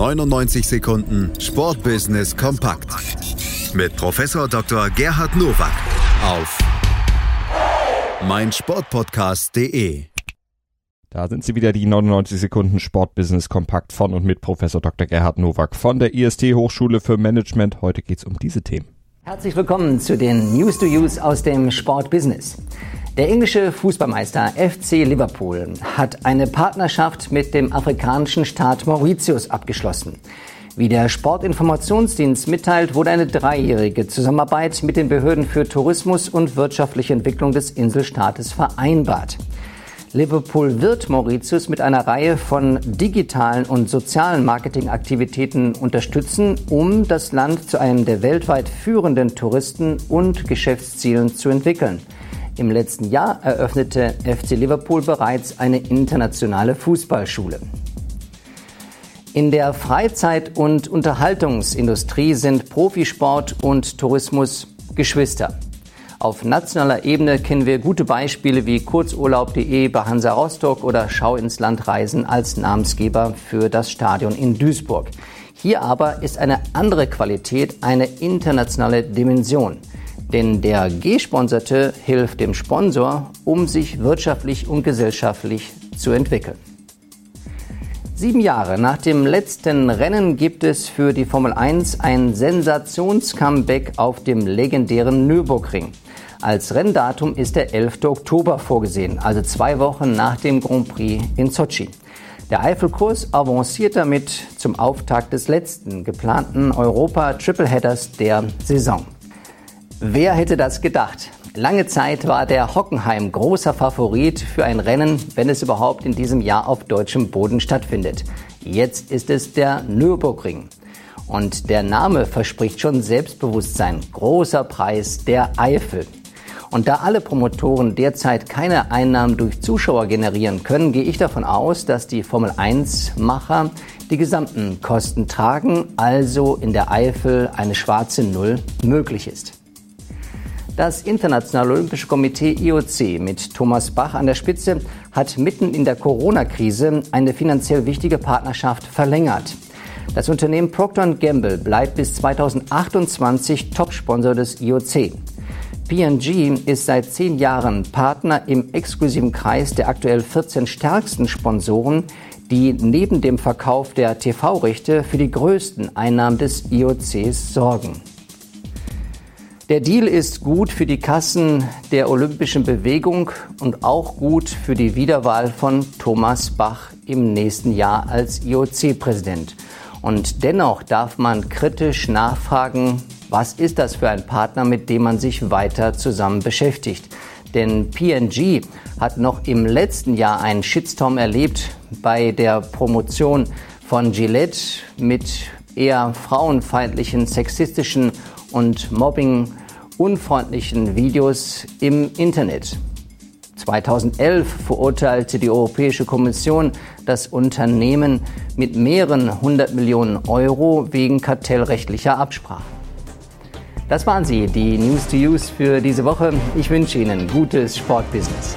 99 Sekunden Sportbusiness kompakt mit Professor Dr. Gerhard Nowak auf meinsportpodcast.de. Da sind sie wieder, die 99 Sekunden Sportbusiness kompakt von und mit Professor Dr. Gerhard Nowak von der IST Hochschule für Management. Heute geht es um diese Themen. Herzlich willkommen zu den News to Use aus dem Sportbusiness. Der englische Fußballmeister FC Liverpool hat eine Partnerschaft mit dem afrikanischen Staat Mauritius abgeschlossen. Wie der Sportinformationsdienst mitteilt, wurde eine dreijährige Zusammenarbeit mit den Behörden für Tourismus und wirtschaftliche Entwicklung des Inselstaates vereinbart. Liverpool wird Mauritius mit einer Reihe von digitalen und sozialen Marketingaktivitäten unterstützen, um das Land zu einem der weltweit führenden Touristen- und Geschäftszielen zu entwickeln. Im letzten Jahr eröffnete FC Liverpool bereits eine internationale Fußballschule. In der Freizeit- und Unterhaltungsindustrie sind Profisport und Tourismus Geschwister. Auf nationaler Ebene kennen wir gute Beispiele wie Kurzurlaub.de bei Hansa Rostock oder Schau ins Land Reisen als Namensgeber für das Stadion in Duisburg. Hier aber ist eine andere Qualität eine internationale Dimension. Denn der Gesponserte hilft dem Sponsor, um sich wirtschaftlich und gesellschaftlich zu entwickeln. Sieben Jahre nach dem letzten Rennen gibt es für die Formel 1 ein Sensationscomeback auf dem legendären Nürburgring. Als Renndatum ist der 11. Oktober vorgesehen, also zwei Wochen nach dem Grand Prix in Sochi. Der Eifelkurs avanciert damit zum Auftakt des letzten geplanten Europa-Tripleheaders der Saison. Wer hätte das gedacht? Lange Zeit war der Hockenheim großer Favorit für ein Rennen, wenn es überhaupt in diesem Jahr auf deutschem Boden stattfindet. Jetzt ist es der Nürburgring. Und der Name verspricht schon Selbstbewusstsein. Großer Preis der Eifel. Und da alle Promotoren derzeit keine Einnahmen durch Zuschauer generieren können, gehe ich davon aus, dass die Formel 1-Macher die gesamten Kosten tragen, also in der Eifel eine schwarze Null möglich ist. Das Internationale Olympische Komitee IOC mit Thomas Bach an der Spitze hat mitten in der Corona-Krise eine finanziell wichtige Partnerschaft verlängert. Das Unternehmen Procter Gamble bleibt bis 2028 Topsponsor des IOC. P&G ist seit zehn Jahren Partner im exklusiven Kreis der aktuell 14 stärksten Sponsoren, die neben dem Verkauf der TV-Rechte für die größten Einnahmen des IOCs sorgen. Der Deal ist gut für die Kassen der olympischen Bewegung und auch gut für die Wiederwahl von Thomas Bach im nächsten Jahr als IOC-Präsident. Und dennoch darf man kritisch nachfragen, was ist das für ein Partner, mit dem man sich weiter zusammen beschäftigt? Denn PNG hat noch im letzten Jahr einen Shitstorm erlebt bei der Promotion von Gillette mit eher frauenfeindlichen, sexistischen und Mobbing unfreundlichen Videos im Internet. 2011 verurteilte die Europäische Kommission das Unternehmen mit mehreren hundert Millionen Euro wegen kartellrechtlicher Absprachen. Das waren sie, die News to Use für diese Woche. Ich wünsche Ihnen gutes Sportbusiness.